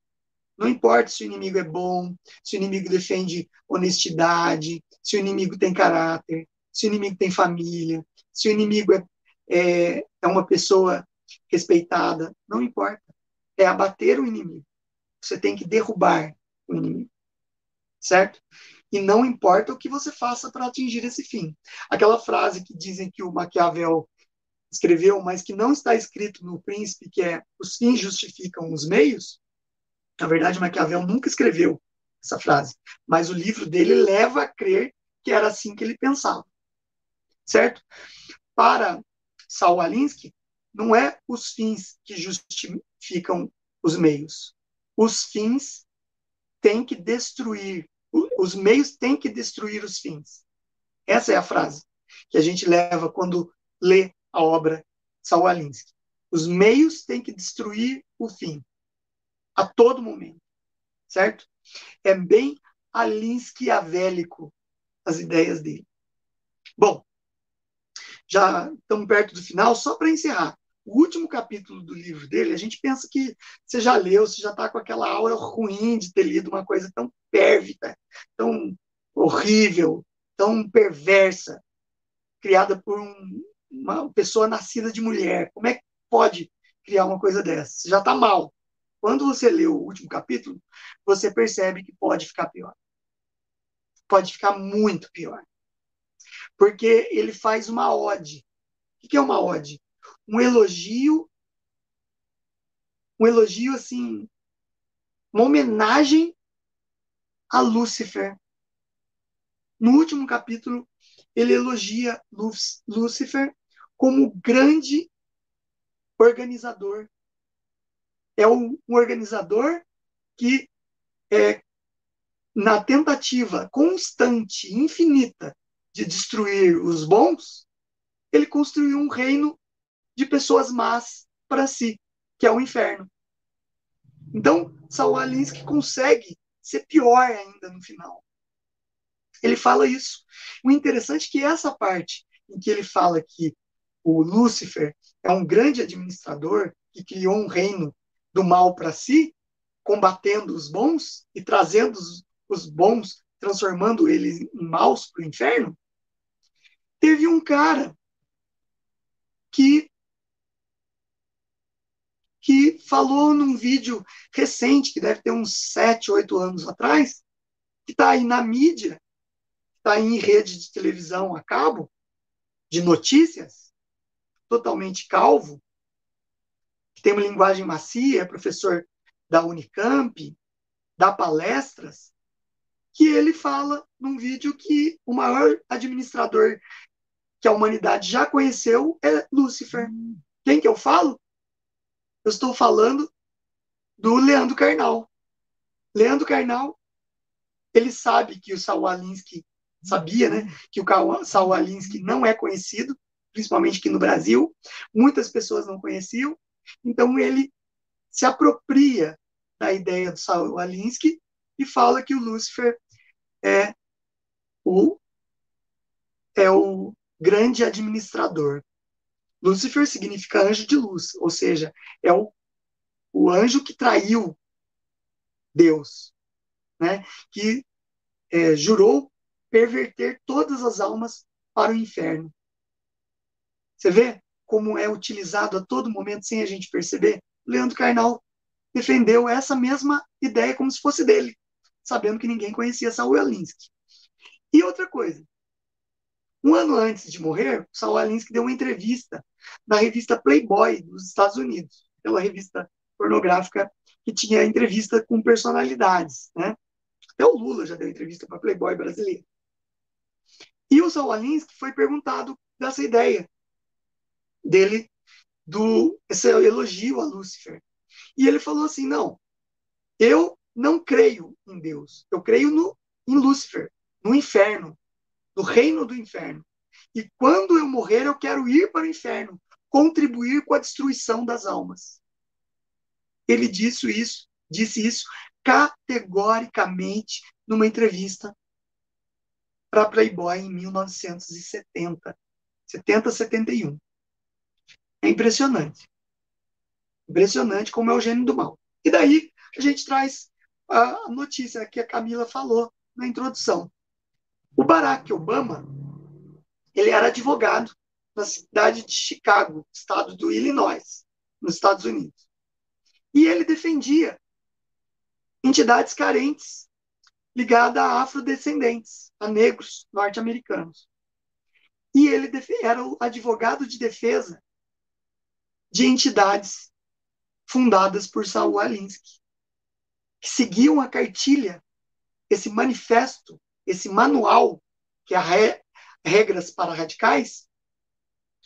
Não importa se o inimigo é bom, se o inimigo defende honestidade, se o inimigo tem caráter, se o inimigo tem família, se o inimigo é, é, é uma pessoa respeitada, não importa. É abater o inimigo. Você tem que derrubar o inimigo. Certo? E não importa o que você faça para atingir esse fim. Aquela frase que dizem que o Maquiavel escreveu, mas que não está escrito no Príncipe, que é os fins justificam os meios. Na verdade, Maquiavel nunca escreveu essa frase, mas o livro dele leva a crer que era assim que ele pensava certo? Para Saul Alinsky, não é os fins que justificam os meios. Os fins têm que destruir, os meios têm que destruir os fins. Essa é a frase que a gente leva quando lê a obra Saul Alinsky. Os meios têm que destruir o fim a todo momento, certo? É bem Alinskyavélico as ideias dele. Bom, já estamos perto do final, só para encerrar. O último capítulo do livro dele, a gente pensa que você já leu, você já está com aquela aura ruim de ter lido uma coisa tão pérvida, tão horrível, tão perversa, criada por um, uma pessoa nascida de mulher. Como é que pode criar uma coisa dessa? Você já está mal. quando você lê o último capítulo, você percebe que pode ficar pior. Pode ficar muito pior. Porque ele faz uma ode. O que é uma ode? Um elogio, um elogio assim, uma homenagem a Lúcifer. No último capítulo, ele elogia Lúcifer como grande organizador. É um, organizador que, é, na tentativa constante, infinita, de destruir os bons, ele construiu um reino de pessoas más para si, que é o inferno. Então, Saul Alinsky consegue ser pior ainda no final. Ele fala isso. O interessante é que essa parte em que ele fala que o Lúcifer é um grande administrador que criou um reino do mal para si, combatendo os bons e trazendo os, bons, transformando eles em maus para o inferno. Teve um cara que que falou num vídeo recente, que deve ter uns 7, 8 anos atrás, que está aí na mídia, está em rede de televisão a cabo, de notícias, totalmente calvo, que tem uma linguagem macia, é professor da Unicamp, dá palestras, que ele fala num vídeo que o maior administrador que a humanidade já conheceu é Lúcifer. Quem que eu falo? Eu estou falando do Leandro Carnal. Leandro Carnal, ele sabe que o Saul Alinsky sabia, né, que o Saul Alinsky não é conhecido, principalmente aqui no Brasil, muitas pessoas não conheciam, então ele se apropria da ideia do Saul Alinsky e fala que o Lúcifer é o é o grande administrador. Lúcifer significa anjo de luz, ou seja, é o, o anjo que traiu Deus, né? que é, jurou perverter todas as almas para o inferno. Você vê como é utilizado a todo momento sem a gente perceber? Leandro Carnal defendeu essa mesma ideia como se fosse dele, sabendo que ninguém conhecia Saul Alinsky. E outra coisa, um ano antes de morrer, Saul Alinsky deu uma entrevista na revista Playboy dos Estados Unidos, aquela revista pornográfica que tinha entrevista com personalidades, né? Até o Lula já deu entrevista para Playboy brasileiro. E o Saul Alinsky foi perguntado dessa ideia dele do esse elogio a Lúcifer. E ele falou assim: "Não, eu não creio em Deus. Eu creio no em Lúcifer, no inferno, no reino do inferno. E quando eu morrer, eu quero ir para o inferno, contribuir com a destruição das almas." Ele disse isso, disse isso categoricamente numa entrevista para Playboy em 1970, 70, 71. É impressionante. Impressionante como é o gênio do mal. E daí a gente traz a notícia que a Camila falou na introdução. O Barack Obama, ele era advogado na cidade de Chicago, estado do Illinois, nos Estados Unidos. E ele defendia entidades carentes ligadas a afrodescendentes, a negros norte-americanos. E ele era o advogado de defesa de entidades fundadas por Saul Alinsky, que seguiam a cartilha, esse manifesto, esse manual, que é re, Regras para Radicais,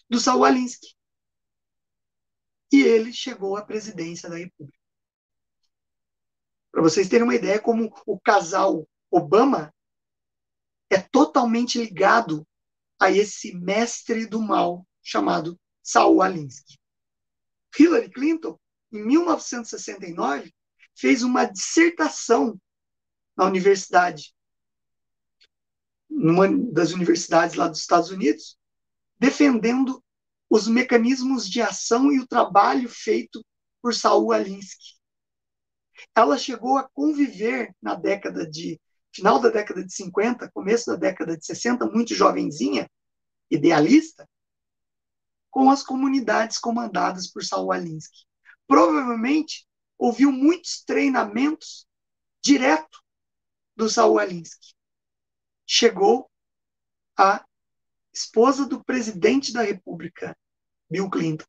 do Saul Alinsky. E ele chegou à presidência da República. Para vocês terem uma ideia como o casal Obama é totalmente ligado a esse mestre do mal chamado Saul Alinsky. Hillary Clinton, em 1969, fez uma dissertação na universidade, numa das universidades lá dos Estados Unidos, defendendo os mecanismos de ação e o trabalho feito por Saul Alinsky. Ela chegou a conviver na década de final da década de 50, começo da década de 60, muito jovenzinha, idealista, com as comunidades comandadas por Saul Alinsky. Provavelmente ouviu muitos treinamentos direto do Saul Alinsky. Chegou a esposa do presidente da República, Bill Clinton,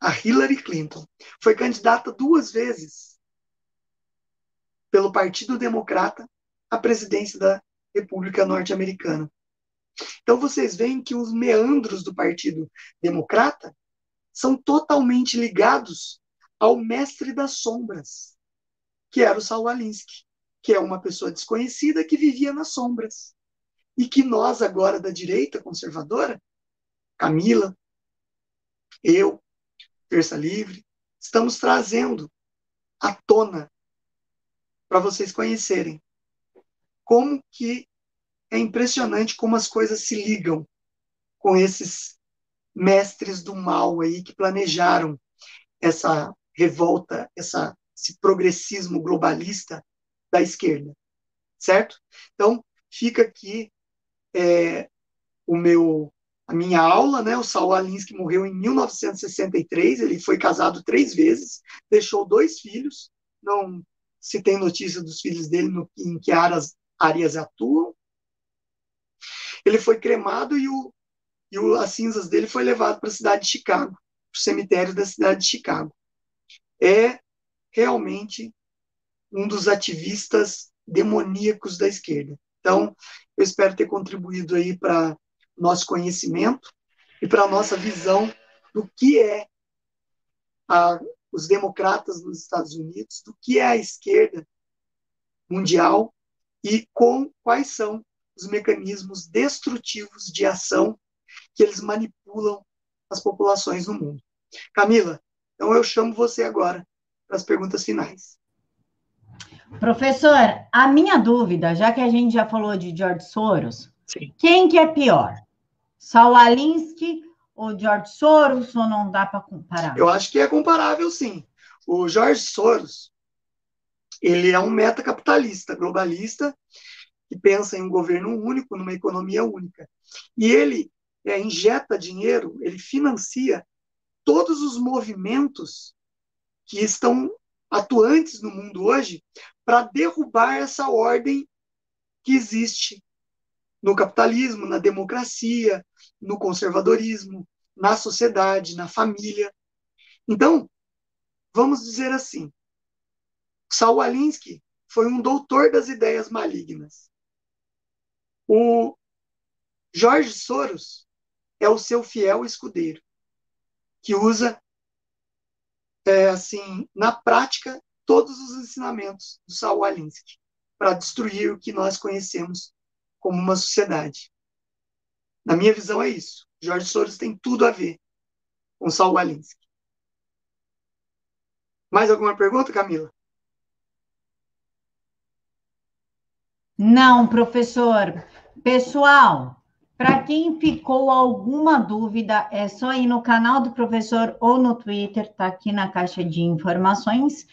a Hillary Clinton. Foi candidata duas vezes pelo Partido Democrata à presidência da República Norte-Americana. Então vocês veem que os meandros do Partido Democrata são totalmente ligados ao mestre das sombras, que era o Saul Alinsky, que é uma pessoa desconhecida que vivia nas sombras. E que nós, agora da direita conservadora, Camila, eu, Terça Livre, estamos trazendo à tona para vocês conhecerem como que é impressionante como as coisas se ligam com esses mestres do mal aí que planejaram essa revolta, essa, esse progressismo globalista da esquerda, certo? Então fica aqui é, o meu a minha aula, né? O Saul Alinsky morreu em 1963. Ele foi casado três vezes, deixou dois filhos. Não se tem notícia dos filhos dele no, em que áreas, áreas atuam. Ele foi cremado e, o, e o, as cinzas dele foi levado para a cidade de Chicago, para o cemitério da cidade de Chicago. É realmente um dos ativistas demoníacos da esquerda. Então, eu espero ter contribuído aí para nosso conhecimento e para a nossa visão do que é a, os democratas nos Estados Unidos, do que é a esquerda mundial e com quais são os mecanismos destrutivos de ação que eles manipulam as populações no mundo. Camila, então eu chamo você agora para as perguntas finais. Professor, a minha dúvida, já que a gente já falou de George Soros, Sim. quem que é pior? Saul Alinsky ou George Soros, ou não dá para comparar? Eu acho que é comparável, sim. O George Soros, ele é um metacapitalista, globalista, que pensa em um governo único, numa economia única. E ele é, injeta dinheiro, ele financia todos os movimentos que estão atuantes no mundo hoje para derrubar essa ordem que existe no capitalismo, na democracia, no conservadorismo, na sociedade, na família. Então, vamos dizer assim, Saul Alinsky foi um doutor das ideias malignas. O Jorge Soros é o seu fiel escudeiro, que usa, é, assim, na prática, todos os ensinamentos do Saul Alinsky para destruir o que nós conhecemos como uma sociedade. Na minha visão, é isso. Jorge Soros tem tudo a ver com Saul Alinsky. Mais alguma pergunta, Camila? Não, professor. Pessoal, para quem ficou alguma dúvida, é só ir no canal do professor ou no Twitter, tá aqui na caixa de informações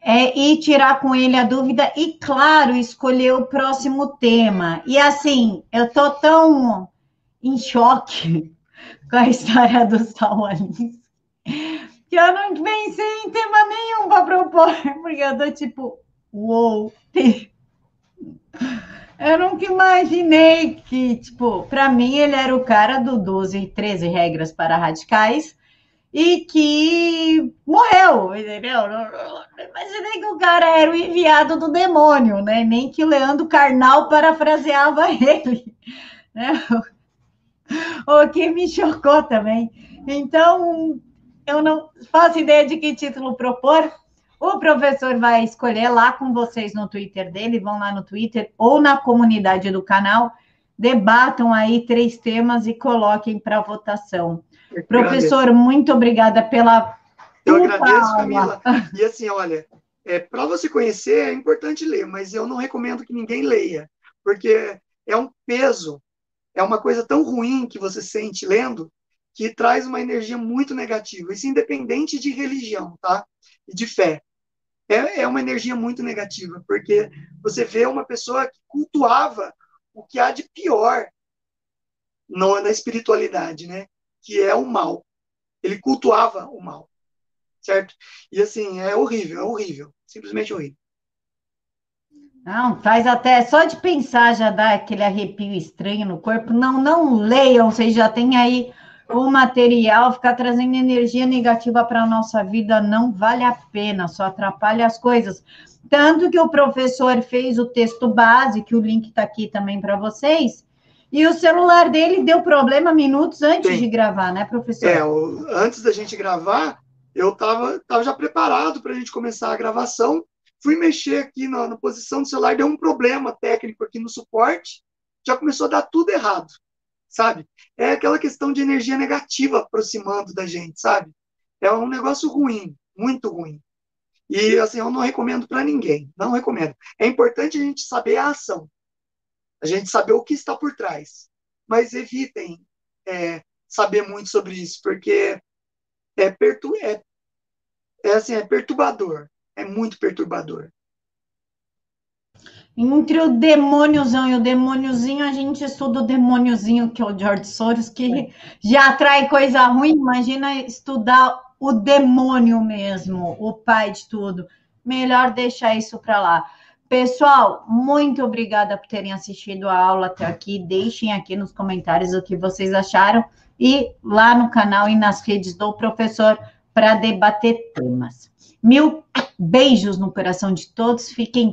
é, e tirar com ele a dúvida e, claro, escolher o próximo tema. E assim, eu tô tão em choque com a história do Saul Alice que eu não pensei em tema nenhum para propor, porque eu tô tipo, uou, eu nunca imaginei que, tipo, para mim ele era o cara do 12 13 regras para radicais, e que morreu, entendeu? Imaginei que o cara era o enviado do demônio, né? Nem que Leandro Carnal parafraseava ele, né? O que me chocou também. Então, eu não faço ideia de que título propor. O professor vai escolher lá com vocês no Twitter dele, vão lá no Twitter ou na comunidade do canal, debatam aí três temas e coloquem para votação. Professor, muito obrigada pela. Eu agradeço, Camila. E assim, olha, é, para você conhecer é importante ler, mas eu não recomendo que ninguém leia, porque é um peso, é uma coisa tão ruim que você sente lendo, que traz uma energia muito negativa. Isso independente de religião, tá? E de fé. É, é uma energia muito negativa, porque você vê uma pessoa que cultuava o que há de pior no, na espiritualidade, né? que é o mal. Ele cultuava o mal. certo? E assim, é horrível, é horrível, simplesmente horrível. Não, faz até só de pensar já dá aquele arrepio estranho no corpo. Não, não leiam, vocês já têm aí o material, ficar trazendo energia negativa para a nossa vida não vale a pena, só atrapalha as coisas. Tanto que o professor fez o texto base, que o link está aqui também para vocês, e o celular dele deu problema minutos antes Sim. de gravar, né, professor? É, o, antes da gente gravar, eu estava tava já preparado para a gente começar a gravação. Fui mexer aqui na, na posição do celular, deu um problema técnico aqui no suporte, já começou a dar tudo errado sabe? É aquela questão de energia negativa aproximando da gente, sabe? É um negócio ruim, muito ruim. E assim, eu não recomendo para ninguém, não recomendo. É importante a gente saber a ação, a gente saber o que está por trás, mas evitem é, saber muito sobre isso, porque é, pertu é, é, assim, é perturbador, é muito perturbador. Entre o demôniozão e o demôniozinho, a gente estuda o demôniozinho, que é o George Soros, que já atrai coisa ruim. Imagina estudar o demônio mesmo, o pai de tudo. Melhor deixar isso para lá. Pessoal, muito obrigada por terem assistido a aula até aqui. Deixem aqui nos comentários o que vocês acharam e lá no canal e nas redes do professor para debater temas. Mil beijos no coração de todos. Fiquem